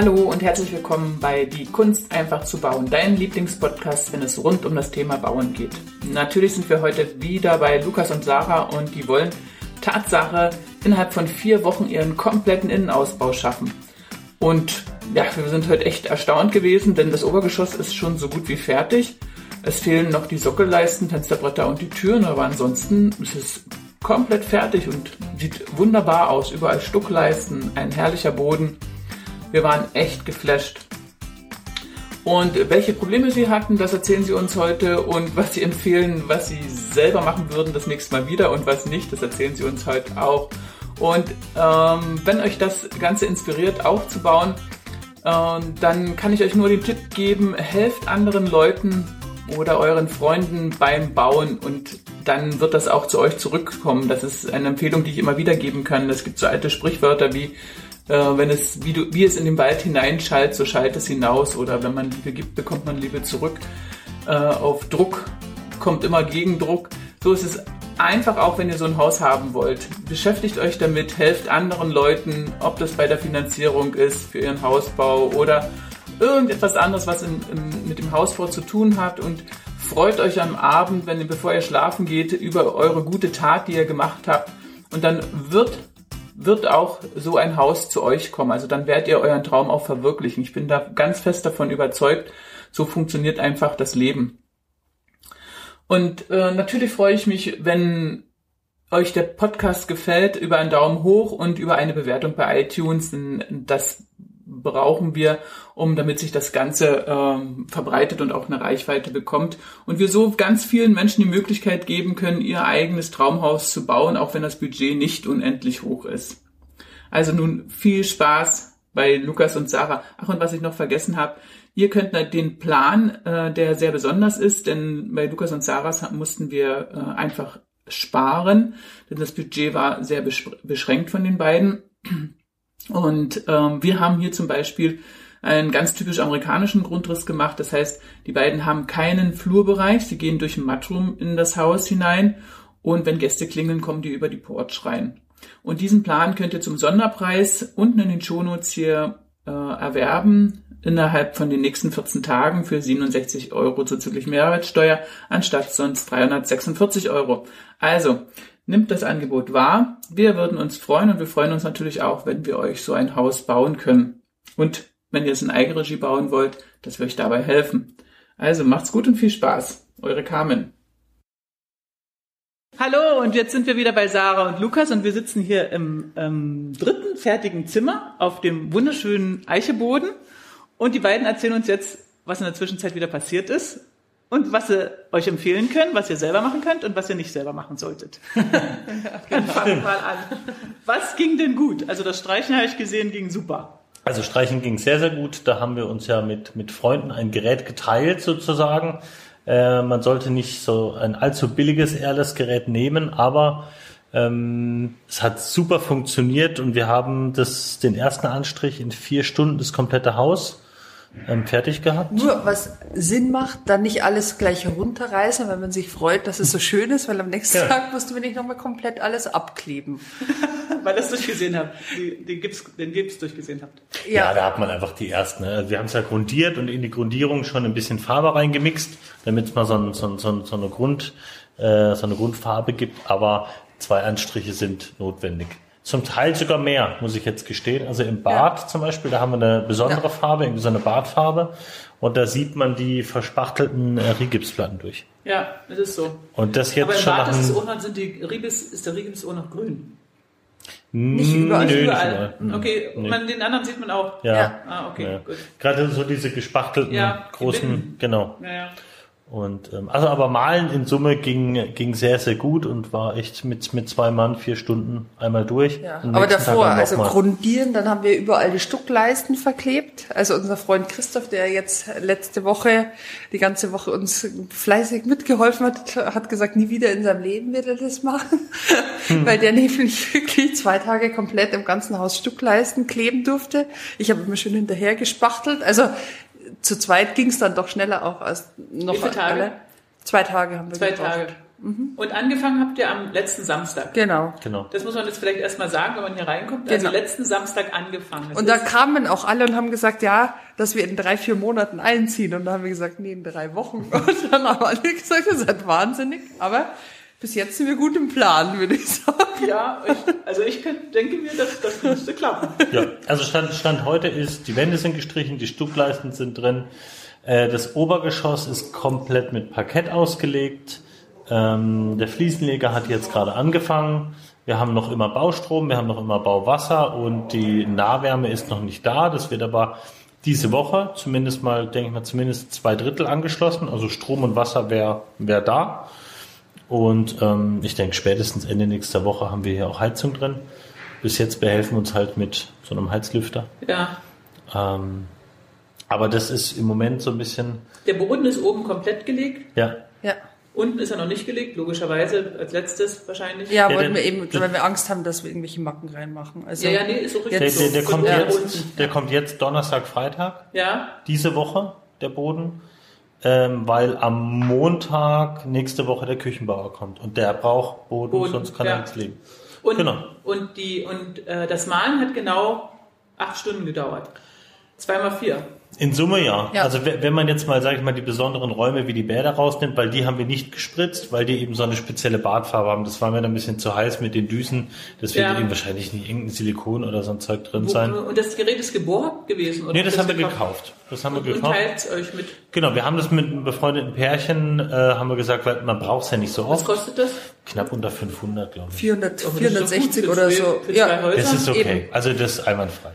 Hallo und herzlich willkommen bei Die Kunst einfach zu bauen, dein Lieblingspodcast, wenn es rund um das Thema Bauen geht. Natürlich sind wir heute wieder bei Lukas und Sarah und die wollen Tatsache innerhalb von vier Wochen ihren kompletten Innenausbau schaffen. Und ja, wir sind heute echt erstaunt gewesen, denn das Obergeschoss ist schon so gut wie fertig. Es fehlen noch die Sockelleisten, Fensterbretter und die Türen, aber ansonsten ist es komplett fertig und sieht wunderbar aus. Überall Stuckleisten, ein herrlicher Boden. Wir waren echt geflasht. Und welche Probleme sie hatten, das erzählen sie uns heute und was sie empfehlen, was sie selber machen würden das nächste Mal wieder und was nicht, das erzählen sie uns heute auch. Und ähm, wenn euch das Ganze inspiriert aufzubauen, äh, dann kann ich euch nur den Tipp geben, helft anderen Leuten oder euren Freunden beim Bauen und dann wird das auch zu euch zurückkommen. Das ist eine Empfehlung, die ich immer wieder geben kann. Es gibt so alte Sprichwörter wie wenn es, wie, du, wie es in den Wald hineinschallt, so schallt es hinaus. Oder wenn man Liebe gibt, bekommt man Liebe zurück. Äh, auf Druck kommt immer Gegendruck. So ist es einfach auch, wenn ihr so ein Haus haben wollt. Beschäftigt euch damit, helft anderen Leuten, ob das bei der Finanzierung ist für ihren Hausbau oder irgendetwas anderes, was in, in, mit dem Hausbau zu tun hat und freut euch am Abend, wenn ihr, bevor ihr schlafen geht, über eure gute Tat, die ihr gemacht habt. Und dann wird wird auch so ein Haus zu euch kommen. Also dann werdet ihr euren Traum auch verwirklichen. Ich bin da ganz fest davon überzeugt. So funktioniert einfach das Leben. Und äh, natürlich freue ich mich, wenn euch der Podcast gefällt, über einen Daumen hoch und über eine Bewertung bei iTunes. Das brauchen wir, um damit sich das Ganze ähm, verbreitet und auch eine Reichweite bekommt. Und wir so ganz vielen Menschen die Möglichkeit geben können, ihr eigenes Traumhaus zu bauen, auch wenn das Budget nicht unendlich hoch ist. Also nun viel Spaß bei Lukas und Sarah. Ach, und was ich noch vergessen habe, ihr könnt den Plan, äh, der sehr besonders ist, denn bei Lukas und Sarah mussten wir äh, einfach sparen, denn das Budget war sehr beschränkt von den beiden. Und ähm, wir haben hier zum Beispiel einen ganz typisch amerikanischen Grundriss gemacht. Das heißt, die beiden haben keinen Flurbereich. Sie gehen durch ein Matrum in das Haus hinein. Und wenn Gäste klingeln, kommen die über die Porch rein. Und diesen Plan könnt ihr zum Sonderpreis unten in den Shownotes hier äh, erwerben innerhalb von den nächsten 14 Tagen für 67 Euro zuzüglich Mehrwertsteuer anstatt sonst 346 Euro. Also, nimmt das Angebot wahr. Wir würden uns freuen und wir freuen uns natürlich auch, wenn wir euch so ein Haus bauen können. Und wenn ihr es in Eigenregie bauen wollt, dass wir euch dabei helfen. Also macht's gut und viel Spaß. Eure Carmen. Hallo und jetzt sind wir wieder bei Sarah und Lukas und wir sitzen hier im ähm, dritten fertigen Zimmer auf dem wunderschönen Eicheboden und die beiden erzählen uns jetzt, was in der Zwischenzeit wieder passiert ist und was ihr euch empfehlen könnt, was ihr selber machen könnt und was ihr nicht selber machen solltet. Dann fangen wir mal an. Was ging denn gut? Also das Streichen habe ich gesehen, ging super. Also Streichen ging sehr, sehr gut. Da haben wir uns ja mit, mit Freunden ein Gerät geteilt sozusagen. Äh, man sollte nicht so ein allzu billiges Airless-Gerät nehmen, aber ähm, es hat super funktioniert und wir haben das, den ersten Anstrich in vier Stunden das komplette Haus ähm, fertig gehabt. Nur was Sinn macht, dann nicht alles gleich herunterreißen, weil man sich freut, dass es so schön ist, weil am nächsten ja. Tag musst du mir nicht nochmal komplett alles abkleben. weil das durchgesehen habt, den Gips, den Gips durchgesehen habt. Ja. ja, da hat man einfach die ersten. Ne? Wir haben es ja grundiert und in die Grundierung schon ein bisschen Farbe reingemixt, damit es mal so, ein, so, so, so, eine Grund, äh, so eine Grundfarbe gibt, aber zwei Anstriche sind notwendig. Zum Teil sogar mehr, muss ich jetzt gestehen. Also im Bad ja. zum Beispiel, da haben wir eine besondere ja. Farbe, irgendwie so eine Badfarbe. Und da sieht man die verspachtelten äh, Rigipsplatten durch. Ja, das ist so. Und das jetzt Aber im schon Bad ist, auch noch, sind die Ribis, ist der Rigips auch noch grün? Nicht überall. Nö, überall. Nicht Okay, nee. man, den anderen sieht man auch. Ja. ja. Ah, okay, ja. gut. Gerade so diese gespachtelten ja, großen, genau. Ja, ja. Und ähm, also aber Malen in Summe ging ging sehr sehr gut und war echt mit mit zwei Mann vier Stunden einmal durch. Ja. Aber davor also mal. grundieren, dann haben wir überall die Stuckleisten verklebt. Also unser Freund Christoph, der jetzt letzte Woche die ganze Woche uns fleißig mitgeholfen hat, hat gesagt, nie wieder in seinem Leben wird er das machen, hm. weil der nämlich wirklich zwei Tage komplett im ganzen Haus Stuckleisten kleben durfte. Ich habe immer schön hinterher gespachtelt. Also zu zweit ging es dann doch schneller auch als noch Wie viele Tage? Alle. Zwei Tage haben wir Zwei gebraucht. Tage. Mhm. Und angefangen habt ihr am letzten Samstag. Genau. genau. Das muss man jetzt vielleicht erstmal sagen, wenn man hier reinkommt. Also genau. Also letzten Samstag angefangen. Das und da kamen auch alle und haben gesagt, ja, dass wir in drei, vier Monaten einziehen. Und da haben wir gesagt, nee, in drei Wochen. Und dann haben alle gesagt, ihr seid wahnsinnig. Aber bis jetzt sind wir gut im Plan, würde ich sagen. Ja, ich, also ich denke mir, dass das müsste klappen. Ja, also Stand, Stand heute ist, die Wände sind gestrichen, die Stuckleisten sind drin. Äh, das Obergeschoss ist komplett mit Parkett ausgelegt. Ähm, der Fliesenleger hat jetzt gerade angefangen. Wir haben noch immer Baustrom, wir haben noch immer Bauwasser und die Nahwärme ist noch nicht da. Das wird aber diese Woche zumindest mal, denke ich mal, zumindest zwei Drittel angeschlossen. Also Strom und Wasser wäre wär da. Und ähm, ich denke, spätestens Ende nächster Woche haben wir hier auch Heizung drin. Bis jetzt behelfen wir uns halt mit so einem Heizlüfter. Ja. Ähm, aber das ist im Moment so ein bisschen. Der Boden ist oben komplett gelegt. Ja. Ja. Unten ist er noch nicht gelegt, logischerweise als letztes wahrscheinlich. Ja, ja wollten wir eben, weil wir Angst haben, dass wir irgendwelche Macken reinmachen. Also ja, ja, nee, ist so richtig. Der, der, der kommt jetzt, der kommt jetzt Donnerstag, Freitag. Ja. Diese Woche, der Boden. Ähm, weil am Montag nächste Woche der Küchenbauer kommt und der braucht Boden, Boden sonst kann ja. er nichts leben. Und, genau. und, die, und äh, das Malen hat genau acht Stunden gedauert. Zweimal vier. In Summe ja. ja. Also wenn man jetzt mal, sage ich mal, die besonderen Räume wie die Bäder rausnimmt, weil die haben wir nicht gespritzt, weil die eben so eine spezielle Badfarbe haben. Das war mir dann ein bisschen zu heiß mit den Düsen. Deswegen ja. eben wahrscheinlich nicht irgendein Silikon oder so ein Zeug drin Wo, sein. Und das Gerät ist geborgt gewesen? Oder nee, das, das haben wir gekauft. Das haben und, wir gekauft. Und teilt euch mit? Genau, wir haben das mit einem befreundeten Pärchen, äh, haben wir gesagt, weil man braucht es ja nicht so oft. Was kostet das? Knapp unter 500, glaube ich. 400, 460 oder so. Ja, das ist okay. Eben. Also das ist einwandfrei.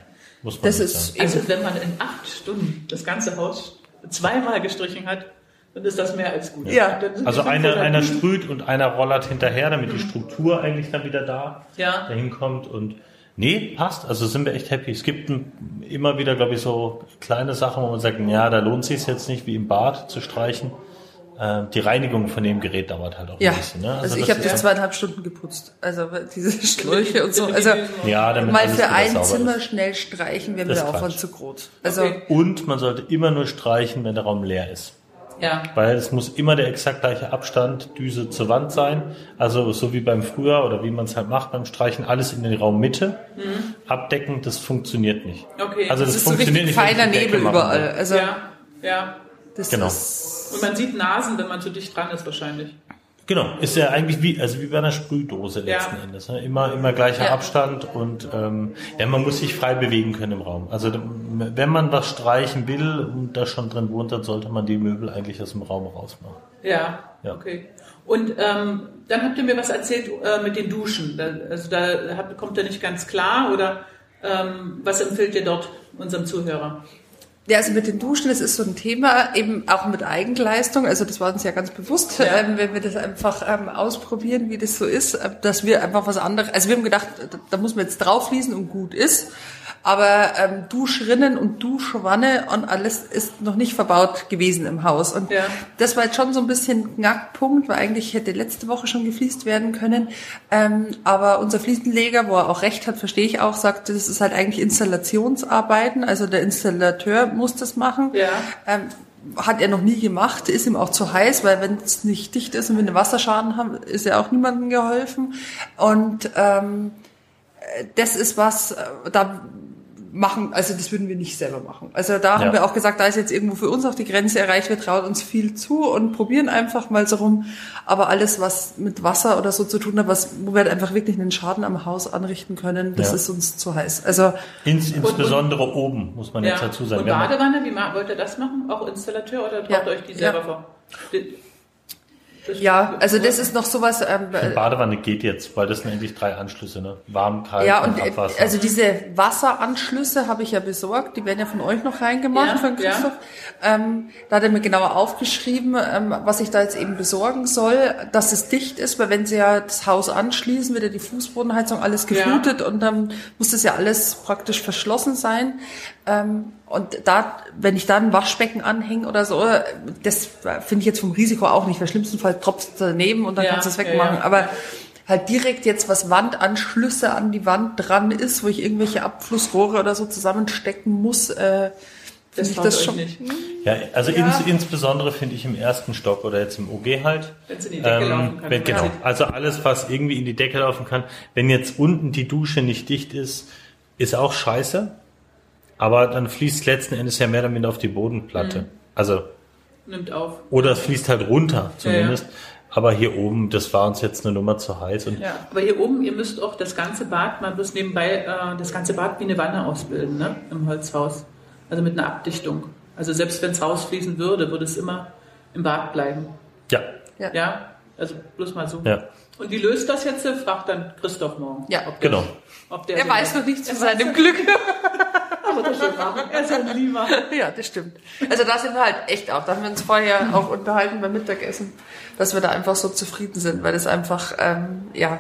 Muss man das ist sagen. Also wenn man in acht Stunden das ganze Haus zweimal gestrichen hat, dann ist das mehr als gut. Ja. Also einer, einer sprüht und einer rollert hinterher, damit die Struktur eigentlich dann wieder da ja. dahin kommt und Nee, passt. Also sind wir echt happy. Es gibt immer wieder, glaube ich, so kleine Sachen, wo man sagt, ja, da lohnt sich jetzt nicht, wie im Bad zu streichen. Äh, die Reinigung von dem Gerät dauert halt auch ja. ein bisschen. Ne? Also, also ich habe das zweieinhalb Stunden geputzt. Also diese Schläuche und so. Also ja, damit mal für ein Zimmer ist. schnell streichen wäre mir der Aufwand zu groß. Also okay. Und man sollte immer nur streichen, wenn der Raum leer ist. Ja. Weil es muss immer der exakt gleiche Abstand Düse zur Wand sein. Also so wie beim früher oder wie man es halt macht beim Streichen, alles in der Raummitte mhm. abdecken, das funktioniert nicht. Okay. Also das, das ist funktioniert so richtig feiner Nebel überall. Also ja, ja. Das genau. Und man sieht Nasen, wenn man zu dicht dran ist wahrscheinlich. Genau, ist ja eigentlich wie, also wie bei einer Sprühdose letzten ja. Endes. Ne? Immer, immer gleicher ja. Abstand und ähm, ja, man muss sich frei bewegen können im Raum. Also wenn man was streichen will und da schon drin wohnt, dann sollte man die Möbel eigentlich aus dem Raum rausmachen. Ja, ja. okay. Und ähm, dann habt ihr mir was erzählt äh, mit den Duschen. Da, also da habt, kommt ihr nicht ganz klar oder ähm, was empfiehlt ihr dort unserem Zuhörer? Ja, also mit den Duschen, das ist so ein Thema, eben auch mit Eigenleistung. Also das war uns ja ganz bewusst, ja. ähm, wenn wir das einfach ähm, ausprobieren, wie das so ist, äh, dass wir einfach was anderes, also wir haben gedacht, da muss man jetzt draufließen und gut ist. Aber ähm, Duschrinnen und Duschwanne und alles ist noch nicht verbaut gewesen im Haus. Und ja. das war jetzt schon so ein bisschen Knackpunkt, weil eigentlich hätte letzte Woche schon gefliest werden können. Ähm, aber unser Fliesenleger, wo er auch recht hat, verstehe ich auch, sagt, das ist halt eigentlich Installationsarbeiten. Also der Installateur muss das machen. Ja. Ähm, hat er noch nie gemacht, ist ihm auch zu heiß, weil wenn es nicht dicht ist und wir einen Wasserschaden haben, ist ja auch niemandem geholfen. Und ähm, das ist was, äh, da machen, also das würden wir nicht selber machen. Also da ja. haben wir auch gesagt, da ist jetzt irgendwo für uns auch die Grenze erreicht, wir trauen uns viel zu und probieren einfach mal so rum. Aber alles, was mit Wasser oder so zu tun hat, was, wo wir halt einfach wirklich einen Schaden am Haus anrichten können, das ja. ist uns zu heiß. Also Ins, insbesondere und, oben, muss man ja. jetzt dazu sagen. Und Badewanne, wie wollt ihr das machen? Auch Installateur oder traut euch die selber vor? Ja, also das ist noch sowas. Ähm, die Badewanne geht jetzt, weil das sind eigentlich drei Anschlüsse, ne? Warm, kalt ja, und, und Abwasser. Also diese Wasseranschlüsse habe ich ja besorgt, die werden ja von euch noch reingemacht, ja, von Christoph. Ja. Ähm, da hat er mir genauer aufgeschrieben, ähm, was ich da jetzt eben besorgen soll, dass es dicht ist, weil wenn sie ja das Haus anschließen, wird ja die Fußbodenheizung alles geflutet ja. und dann muss das ja alles praktisch verschlossen sein. Ähm, und da, wenn ich da ein Waschbecken anhänge oder so, das finde ich jetzt vom Risiko auch nicht. Weil schlimmsten Fall tropft es daneben und dann ja, kannst du es wegmachen. Ja, ja. Aber halt direkt jetzt was Wandanschlüsse an die Wand dran ist, wo ich irgendwelche Abflussrohre oder so zusammenstecken muss, äh, Das ich das schon nicht. Ja, also ja. Ins, insbesondere finde ich im ersten Stock oder jetzt im OG halt. Wenn es in die Decke ähm, laufen kann. Wenn, genau. Also alles, was irgendwie in die Decke laufen kann. Wenn jetzt unten die Dusche nicht dicht ist, ist auch scheiße. Aber dann fließt letzten Endes ja mehr damit auf die Bodenplatte. Mhm. Also. Nimmt auf. Oder es fließt halt runter, zumindest. Ja, ja. Aber hier oben, das war uns jetzt eine Nummer zu heiß. Und ja, aber hier oben, ihr müsst auch das ganze Bad, man muss nebenbei äh, das ganze Bad wie eine Wanne ausbilden, ne? Im Holzhaus. Also mit einer Abdichtung. Also selbst wenn es rausfließen würde, würde es immer im Bad bleiben. Ja. Ja. ja? Also bloß mal so. Ja. Und wie löst das jetzt? Fragt dann Christoph morgen. Ja, ob genau. ob der er weiß noch nichts zu seinem Glück. Schon machen. Er ist ein Lieber. Ja, das stimmt. Also da sind wir halt echt auch. Da haben wir uns vorher auch unterhalten beim Mittagessen, dass wir da einfach so zufrieden sind, weil das einfach, ähm, ja,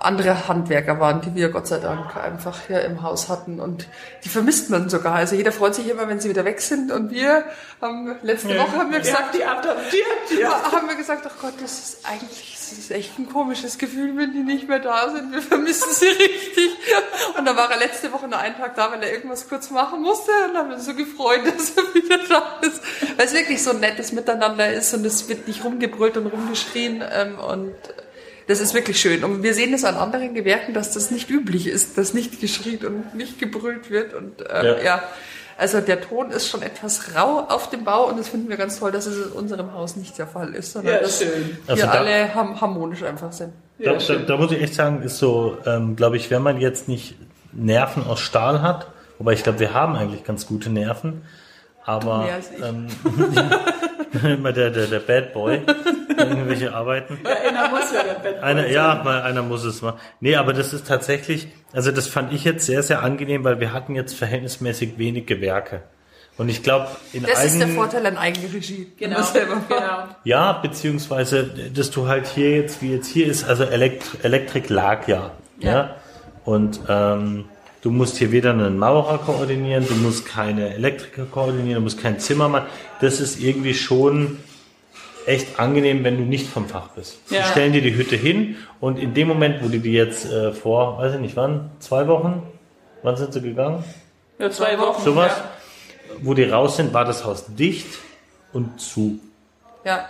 andere Handwerker waren, die wir Gott sei Dank einfach hier im Haus hatten und die vermisst man sogar. Also jeder freut sich immer, wenn sie wieder weg sind und wir haben letzte Woche haben wir gesagt, die adoptiert, ja. haben wir gesagt, ach Gott, das ist eigentlich das ist echt ein komisches Gefühl, wenn die nicht mehr da sind. Wir vermissen sie richtig. Und dann war er letzte Woche nur einen Tag da, weil er irgendwas kurz machen musste und haben uns so gefreut, dass er wieder da ist. Weil es wirklich so ein nettes Miteinander ist und es wird nicht rumgebrüllt und rumgeschrien ähm, und das ist wirklich schön. Und wir sehen es an anderen Gewerken, dass das nicht üblich ist, dass nicht geschrien und nicht gebrüllt wird. Und äh, ja. ja. also der Ton ist schon etwas rau auf dem Bau und das finden wir ganz toll, dass es in unserem Haus nicht der Fall ist, sondern ja, dass schön. wir also da, alle harmonisch einfach sind. Da, da, da, muss ich echt sagen, ist so, ähm, glaube ich, wenn man jetzt nicht Nerven aus Stahl hat, wobei ich glaube, wir haben eigentlich ganz gute Nerven, aber ähm, immer der, der, der Bad Boy irgendwelche Arbeiten. Ja, einer muss ja der Ja, mal, einer muss es machen. Nee, aber das ist tatsächlich, also das fand ich jetzt sehr, sehr angenehm, weil wir hatten jetzt verhältnismäßig wenig Gewerke. Und ich glaube, in Das ist der Vorteil an Eigenregie. Genau, genau. Ja, beziehungsweise, dass du halt hier jetzt, wie jetzt hier ist, also Elekt Elektrik lag ja. ja. ja? Und ähm, Du musst hier weder einen Maurer koordinieren, du musst keine Elektriker koordinieren, du musst keinen Zimmermann. Das ist irgendwie schon echt angenehm, wenn du nicht vom Fach bist. Ja. Die stellen dir die Hütte hin und in dem Moment, wo die die jetzt äh, vor, weiß ich nicht wann, zwei Wochen, wann sind sie gegangen? Ja, zwei Wochen. Sowas. Ja. Wo die raus sind, war das Haus dicht und zu. Ja.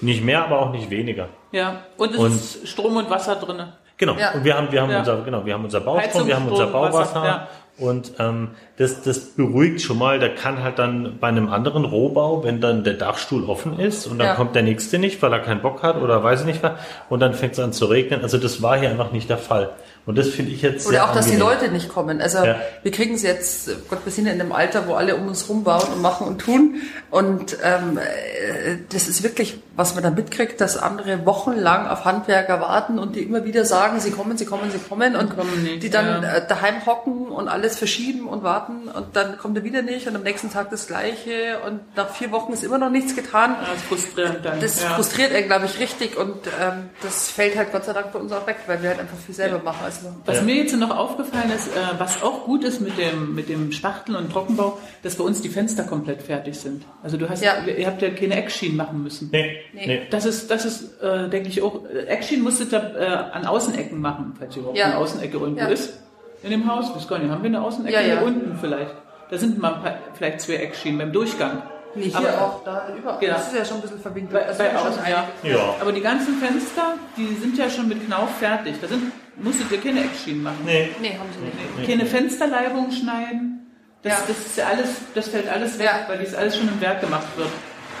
Nicht mehr, aber auch nicht weniger. Ja. Und es und ist Strom und Wasser drinne. Genau. Ja. Und wir haben, wir haben ja. unser, genau, wir haben unser Baustrom, wir haben unser Bauwasser. Ja. Und ähm, das, das beruhigt schon mal, da kann halt dann bei einem anderen Rohbau, wenn dann der Dachstuhl offen ist und dann ja. kommt der nächste nicht, weil er keinen Bock hat oder weiß ich nicht was, und dann fängt es an zu regnen. Also das war hier einfach nicht der Fall. Und das finde ich jetzt. Oder auch, dass angenehm. die Leute nicht kommen. Also ja. wir kriegen es jetzt, Gott, wir sind ja in einem Alter, wo alle um uns rumbauen und machen und tun. Und ähm, äh, das ist wirklich, was man da mitkriegt, dass andere wochenlang auf Handwerker warten und die immer wieder sagen, sie kommen, sie kommen, sie kommen und nicht, die dann ja. Äh, daheim hocken und alles verschieben und warten und dann kommt er wieder nicht und am nächsten Tag das Gleiche und nach vier Wochen ist immer noch nichts getan. Ja, das frustriert dann. Das ja. frustriert er, glaube ich, richtig und ähm, das fällt halt Gott sei Dank bei uns auch weg, weil wir halt einfach viel selber machen. Also was ja. mir jetzt noch aufgefallen ist, äh, was auch gut ist mit dem, mit dem Spachteln und Trockenbau, dass bei uns die Fenster komplett fertig sind. Also du hast, ja. ihr habt ja keine Eckschienen machen müssen. Nee. nee. Das ist, das ist, äh, denke ich auch, Eckschienen musstet ihr äh, an Außenecken machen, falls ihr überhaupt ja. eine Außenecke irgendwo ja. ist. In dem Haus, bis gar nicht, haben wir eine Außenecke ja, hier unten vielleicht. Da sind mal paar, vielleicht zwei Eckschienen beim Durchgang. Hier aber, auch, da überall. Genau. Das ist ja schon ein bisschen verwinkelt. Bei, bei außen, ja. ja. Aber die ganzen Fenster, die sind ja schon mit Knauf fertig. Da sind, musstet ihr keine Eckschienen machen. Nee. Nee, haben sie nicht. Nee. Keine Fensterleibung schneiden. Das, ja. das ist ja alles, das fällt alles weg, ja. weil dies alles schon im Werk gemacht wird.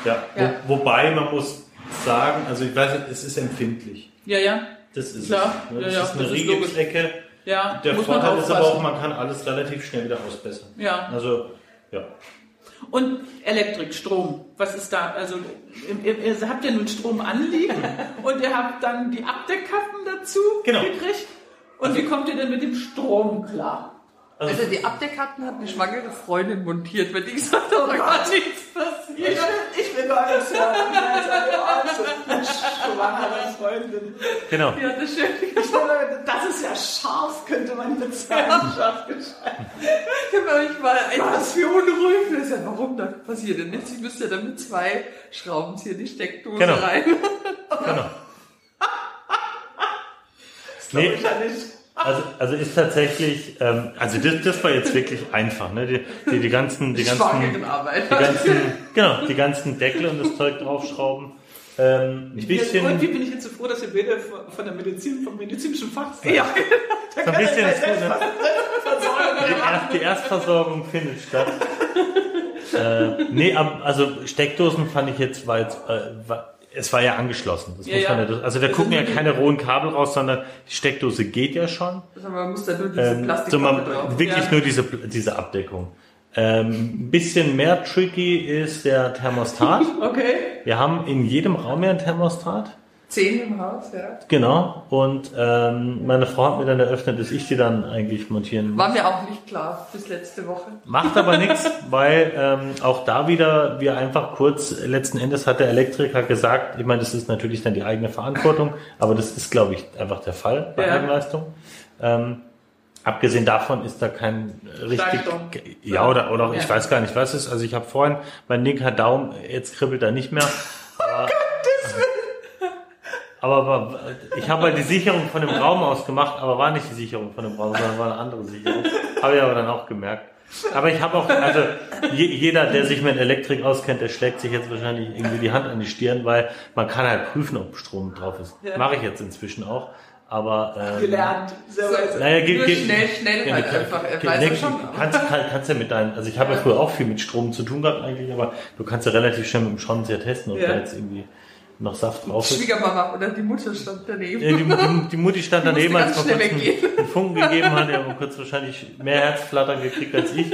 Ja, ja. Wo, wobei man muss sagen, also ich weiß nicht, es ist empfindlich. Ja, ja. Das ist Klar. Es. Ne? Das ja, ist eine Riegelsecke. Ja, Der Vorteil ist aber auch, man kann alles relativ schnell wieder ausbessern. Ja. Also, ja. Und Elektrik, Strom. Was ist da? Also ihr, ihr habt ja nun Strom anliegen und ihr habt dann die Abdeckkappen dazu genau. gekriegt. Und also, wie kommt ihr denn mit dem Strom klar? Also, also die Abdeckkarten hat eine schwangere Freundin montiert, wenn die gesagt hat, da kann nichts passieren. Ich, ich will gar nichts hören. Eine schwangere Freundin. Genau. Ja, das, das ist ja scharf, könnte man jetzt sagen. Ja. Scharf geschrieben. Ich war etwas für unruhig. Das ist ja, warum da passiert denn nichts? Ich müsste ja dann mit zwei Schraubenzieher die Steckdose genau. rein. Genau. Das nee. ich ja nicht. Also, also ist tatsächlich, ähm, also das, das war jetzt wirklich einfach, ne? Die, die, die ganzen, die ganzen, die ganzen, genau, die ganzen Deckel und das Zeug draufschrauben. Ähm, ein bisschen, und wie bin ich jetzt so froh, dass wir beide von der Medizin, vom medizinischen Fach sind. Ja, so ein bisschen ist gut, ne? die, Erst, die Erstversorgung findet statt. äh, nee, also Steckdosen fand ich jetzt, war jetzt, äh, war, es war ja angeschlossen. Das ja, muss man ja. Ja, also da gucken ja keine rohen Kabel raus, sondern die Steckdose geht ja schon. Also man muss da nur diese ähm, so man, Wirklich ja. nur diese, diese Abdeckung. Ähm, ein bisschen mehr tricky ist der Thermostat. okay. Wir haben in jedem Raum ja ein Thermostat. Zehn im Haus, ja. Genau. Und ähm, meine Frau hat mir dann eröffnet, dass ich die dann eigentlich montieren muss. War mir auch nicht klar bis letzte Woche. Macht aber nichts, weil ähm, auch da wieder wir einfach kurz, letzten Endes hat der Elektriker gesagt, ich meine, das ist natürlich dann die eigene Verantwortung, aber das ist, glaube ich, einfach der Fall bei ja. Eigenleistung. Ähm, abgesehen davon ist da kein richtig, ja oder oder ja. ich weiß gar nicht, was ist. Also ich habe vorhin mein linker Daumen, jetzt kribbelt er nicht mehr. Aber, aber, aber ich habe halt die Sicherung von dem Raum aus gemacht, aber war nicht die Sicherung von dem Raum, sondern war eine andere Sicherung. Habe ich aber dann auch gemerkt. Aber ich habe auch, also jeder, der sich mit Elektrik auskennt, der schlägt sich jetzt wahrscheinlich irgendwie die Hand an die Stirn, weil man kann halt prüfen, ob Strom drauf ist. Ja. Mache ich jetzt inzwischen auch. Aber ähm, gelernt. So, naja, geht, geht, schnell, schnell ja, halt einfach. Äh, weiß ne, schon. Kannst, kann, kannst ja mit deinen, also ich habe ja. früher auch viel mit Strom zu tun gehabt eigentlich, aber du kannst ja relativ schnell mit dem Schraubenzieher testen, ob ja. da jetzt irgendwie noch Saft drauf ist. Schwiegermama oder die Mutter stand daneben. Ja, die, die, die Mutti stand die daneben, als man kurz einen, einen Funken gegeben hat. Der hat kurz wahrscheinlich mehr Herzflattern gekriegt als ich.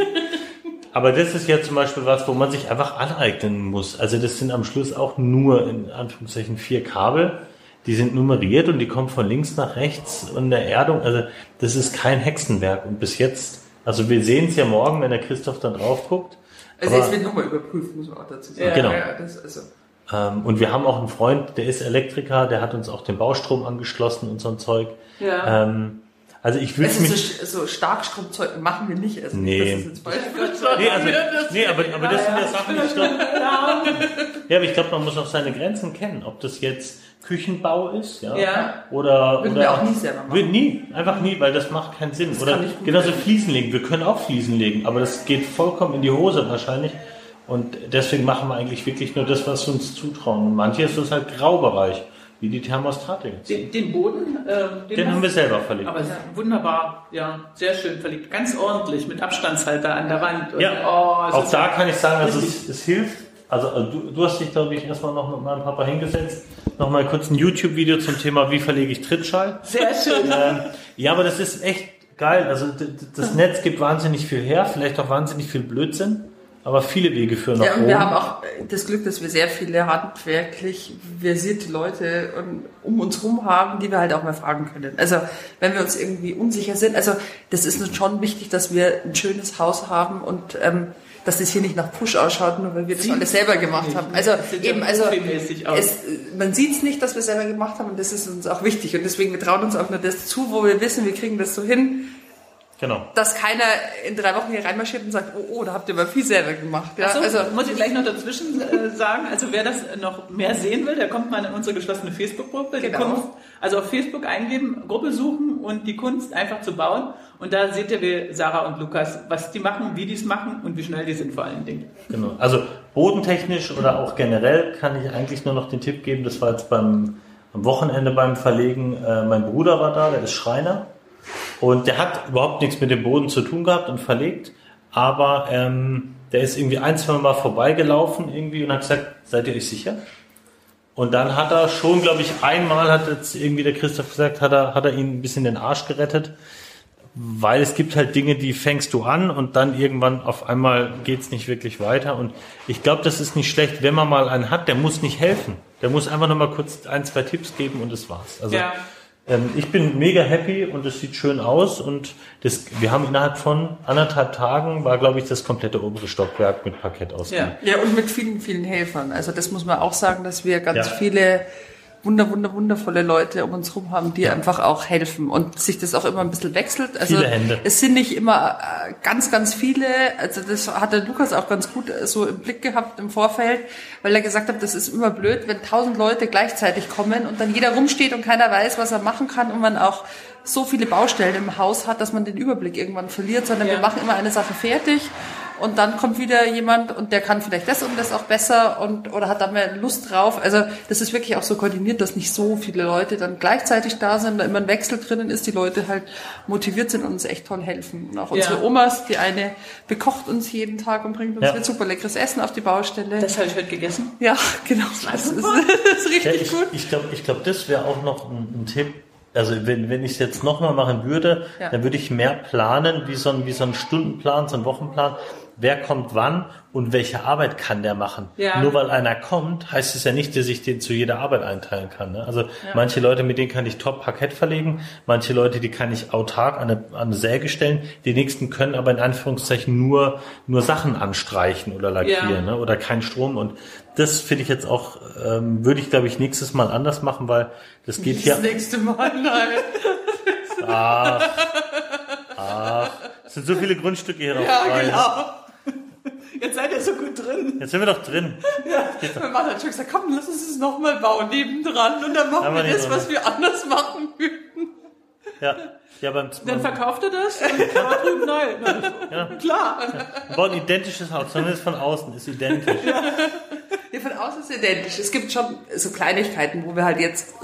Aber das ist ja zum Beispiel was, wo man sich einfach aneignen muss. Also das sind am Schluss auch nur in Anführungszeichen vier Kabel. Die sind nummeriert und die kommen von links nach rechts und der Erdung. Also das ist kein Hexenwerk. Und bis jetzt, also wir sehen es ja morgen, wenn der Christoph dann drauf guckt. Also jetzt wird nochmal überprüft, muss man auch dazu sagen. Ja, genau. Ja, das, also und wir haben auch einen Freund, der ist Elektriker, der hat uns auch den Baustrom angeschlossen und so ein Zeug. Ja. Ähm, also ich würde mich so, so Starkstromzeug machen wir nicht. Also nee. Das ist nee, also, nee, aber, aber das sind ja Sachen, ich glaube. ja, aber ich glaube, man muss auch seine Grenzen kennen. Ob das jetzt Küchenbau ist, ja, ja. oder Würden oder wir auch nie selber machen. Wird nie, einfach nie, weil das macht keinen Sinn. Das oder genauso Fliesen legen. Wir können auch Fliesen legen, aber das geht vollkommen in die Hose wahrscheinlich. Und deswegen machen wir eigentlich wirklich nur das, was wir uns zutrauen. Und manche ist das halt Graubereich, wie die Thermostate. Den, den Boden, äh, den, den haben wir selber verlegt. Aber wunderbar, ja, sehr schön verlegt. Ganz ordentlich, mit Abstandshalter an der Wand. Und, ja, oh, auch da kann ich sagen, also es, es hilft. Also äh, du, du hast dich, glaube ich, erstmal noch mit meinem Papa hingesetzt. Nochmal kurz ein YouTube-Video zum Thema, wie verlege ich Trittschall. Sehr schön. Ähm, ja, aber das ist echt geil. Also das Netz gibt wahnsinnig viel her, vielleicht auch wahnsinnig viel Blödsinn aber viele Wege führen nach ja, und oben. Wir haben auch das Glück, dass wir sehr viele handwerklich versierte Leute um uns herum haben, die wir halt auch mal fragen können. Also wenn wir uns irgendwie unsicher sind, also das ist uns schon wichtig, dass wir ein schönes Haus haben und ähm, dass das hier nicht nach Push ausschaut, nur weil wir das alles selber gemacht nicht. haben. Also eben, also es, man sieht es nicht, dass wir selber gemacht haben und das ist uns auch wichtig und deswegen wir trauen uns auch nur das zu, wo wir wissen, wir kriegen das so hin Genau. Dass keiner in drei Wochen hier reinmarschiert und sagt, oh, oh, da habt ihr aber viel selber gemacht. Ja? So, also muss ich gleich noch dazwischen äh, sagen, also wer das noch mehr sehen will, der kommt mal in unsere geschlossene Facebook-Gruppe. Genau. also auf Facebook eingeben, Gruppe suchen und die Kunst einfach zu bauen. Und da seht ihr, wie Sarah und Lukas, was die machen, wie die es machen und wie schnell die sind vor allen Dingen. Genau. Also bodentechnisch oder auch generell kann ich eigentlich nur noch den Tipp geben, das war jetzt beim am Wochenende beim Verlegen, äh, mein Bruder war da, der ist Schreiner und der hat überhaupt nichts mit dem Boden zu tun gehabt und verlegt, aber ähm, der ist irgendwie ein, zwei Mal vorbeigelaufen irgendwie und hat gesagt, seid ihr euch sicher? Und dann hat er schon, glaube ich, einmal hat jetzt irgendwie der Christoph gesagt, hat er, hat er ihn ein bisschen den Arsch gerettet, weil es gibt halt Dinge, die fängst du an und dann irgendwann auf einmal geht's nicht wirklich weiter. Und ich glaube, das ist nicht schlecht, wenn man mal einen hat, der muss nicht helfen. Der muss einfach nur mal kurz ein, zwei Tipps geben und das war's. Also ja. Ähm, ich bin mega happy und es sieht schön aus und das, wir haben innerhalb von anderthalb Tagen war, glaube ich, das komplette obere Stockwerk mit Parkett aus. Ja. ja, und mit vielen, vielen Helfern. Also das muss man auch sagen, dass wir ganz ja. viele wunder, wunder, wundervolle Leute um uns herum haben, die ja. einfach auch helfen und sich das auch immer ein bisschen wechselt. Also viele Hände. es sind nicht immer äh, ganz, ganz viele. Also das hat der Lukas auch ganz gut äh, so im Blick gehabt im Vorfeld, weil er gesagt hat, das ist immer blöd, wenn tausend Leute gleichzeitig kommen und dann jeder rumsteht und keiner weiß, was er machen kann und man auch so viele Baustellen im Haus hat, dass man den Überblick irgendwann verliert, sondern ja. wir machen immer eine Sache fertig und dann kommt wieder jemand und der kann vielleicht das und das auch besser und oder hat da mehr Lust drauf. Also das ist wirklich auch so koordiniert, dass nicht so viele Leute dann gleichzeitig da sind, da immer ein Wechsel drinnen ist, die Leute halt motiviert sind und uns echt toll helfen. Und auch unsere ja. Omas, die eine bekocht uns jeden Tag und bringt uns ja. super leckeres Essen auf die Baustelle. Das habe ich heute gegessen. Ja, genau. Das ist, das ist richtig ja, ich, gut. Ich glaube, ich glaub, das wäre auch noch ein, ein Tipp, also wenn, wenn ich es jetzt nochmal machen würde, ja. dann würde ich mehr planen, wie so, ein, wie so ein Stundenplan, so ein Wochenplan wer kommt wann und welche Arbeit kann der machen. Ja. Nur weil einer kommt, heißt es ja nicht, dass ich den zu jeder Arbeit einteilen kann. Ne? Also ja. manche Leute, mit denen kann ich top Parkett verlegen, manche Leute, die kann ich autark an eine, an eine Säge stellen, die nächsten können aber in Anführungszeichen nur, nur Sachen anstreichen oder lackieren ja. ne? oder kein Strom und das finde ich jetzt auch, ähm, würde ich glaube ich nächstes Mal anders machen, weil das geht hier. Das nächste Mal, nein. Ach, ach, es sind so viele Grundstücke hier noch ja, frei. Genau. Jetzt seid ihr so gut drin. Jetzt sind wir doch drin. Ja, mein Mann hat schon gesagt, komm, lass uns das nochmal bauen nebendran und dann machen wir das, was wir anders machen würden. Ja. Ja, beim, Dann verkauft er das und ja. drüben neu. Ja. Klar. Wir bauen ein identisches Haus, sondern ist von außen, ist identisch. Ja. ja, von außen ist identisch. Es gibt schon so Kleinigkeiten, wo wir halt jetzt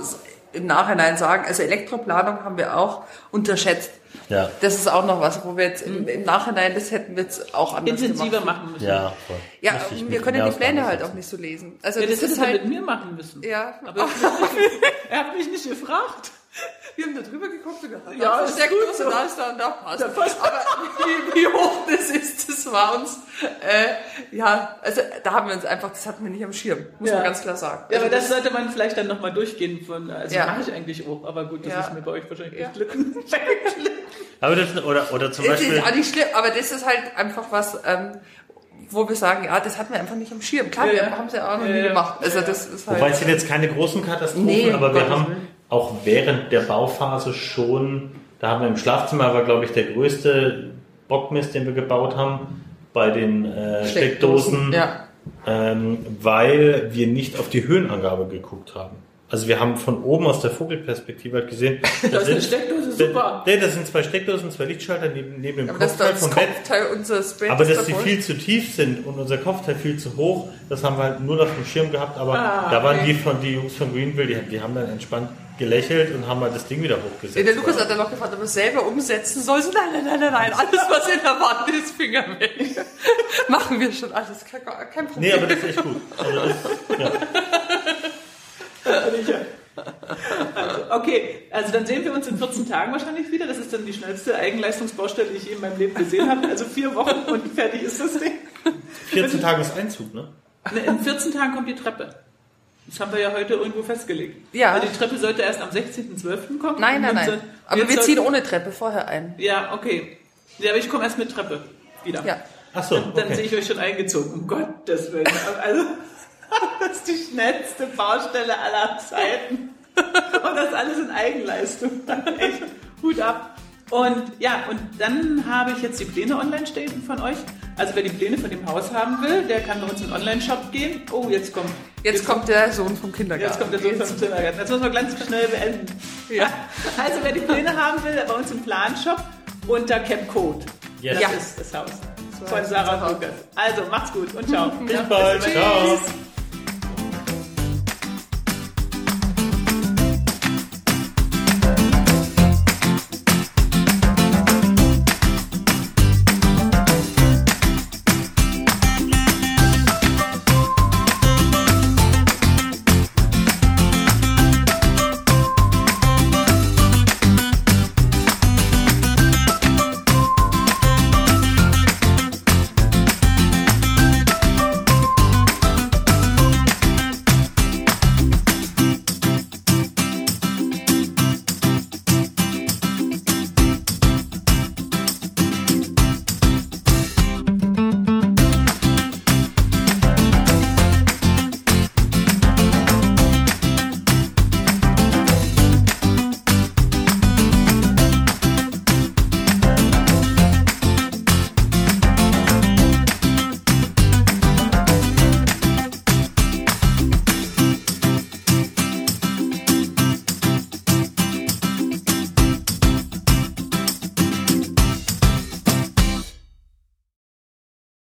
im Nachhinein sagen, also Elektroplanung haben wir auch unterschätzt. Ja. Das ist auch noch was, wo wir jetzt im, im Nachhinein, das hätten wir jetzt auch anders Intensiver gemacht. machen müssen. Ja, voll. Ja, wir können die Pläne halt auch nicht so lesen. Also ja, das, das ist halt mit mir machen müssen. Ja. Aber er hat mich nicht gefragt. Wir haben da drüber geguckt und gedacht, ja, ist gut, so. da ist da und da passt. Aber wie, wie, hoch das ist, das war uns, äh, ja, also da haben wir uns einfach, das hatten wir nicht am Schirm, muss ja. man ganz klar sagen. Ja, also aber das, das, sollte man vielleicht dann nochmal durchgehen von, also ja. mache ich eigentlich auch, aber gut, das ja. ist mir bei euch wahrscheinlich ja. glücken. aber das, oder, oder zum Beispiel. Das ist auch nicht schlimm, aber das ist halt einfach was, ähm, wo wir sagen, ja, das hatten wir einfach nicht am Schirm. Klar, ja, wir haben es ja auch noch nie gemacht. Also das ist halt. Wobei es sind jetzt keine großen Katastrophen, nee, aber wir haben auch während der Bauphase schon, da haben wir im Schlafzimmer war, glaube ich, der größte Bockmist, den wir gebaut haben, bei den äh, Steckdosen, ja. ähm, weil wir nicht auf die Höhenangabe geguckt haben. Also wir haben von oben aus der Vogelperspektive halt gesehen. das ist eine Steckdose, super. Nee, das sind zwei Steckdosen, zwei Lichtschalter neben, neben dem aber Kopfteil vom Kopfteil Bett. Unseres Bett aber dass die viel zu tief sind und unser Kopfteil viel zu hoch, das haben wir halt nur auf dem Schirm gehabt. Aber ah, da waren okay. die von die Jungs von Greenville, die, die haben dann entspannt gelächelt und haben mal das Ding wieder hochgesetzt. Ja, der Lukas hat dann noch gefragt, ob er es selber umsetzen soll. So, nein, nein, nein, nein, nein, alles, was in der Wand ist, Finger weg. Machen wir schon alles, kein, kein Problem. Nee, aber das ist echt gut. Also ja. Also, okay, also dann sehen wir uns in 14 Tagen wahrscheinlich wieder. Das ist dann die schnellste Eigenleistungsbaustelle, die ich je in meinem Leben gesehen habe. Also vier Wochen und fertig ist das Ding. 14 Tage ist Einzug, ne? In 14 Tagen kommt die Treppe. Das haben wir ja heute irgendwo festgelegt. Ja. Also die Treppe sollte erst am 16.12. kommen. Nein, nein, nein. Aber wir ziehen ohne Treppe vorher ein. Ja, okay. Ja, aber ich komme erst mit Treppe wieder. Ja. Ach so. Dann, dann okay. sehe ich euch schon eingezogen. Um Gottes Willen. Also, das ist die schnellste Baustelle aller Zeiten. Und das alles in Eigenleistung. Echt Hut ab. Und ja, und dann habe ich jetzt die Pläne online stehen von euch. Also wer die Pläne von dem Haus haben will, der kann bei uns in den Online-Shop gehen. Oh, jetzt kommt. Jetzt, jetzt kommt der Sohn vom Kindergarten. Jetzt kommt der Sohn jetzt. vom Kindergarten. Jetzt müssen wir ganz schnell beenden. Ja. Also wer die Pläne haben will, bei uns im Plan-Shop unter Capcode. Yes. Das ja. ist das Haus von Sarah Lukas. Also macht's gut und ciao. Bis bald. Ciao.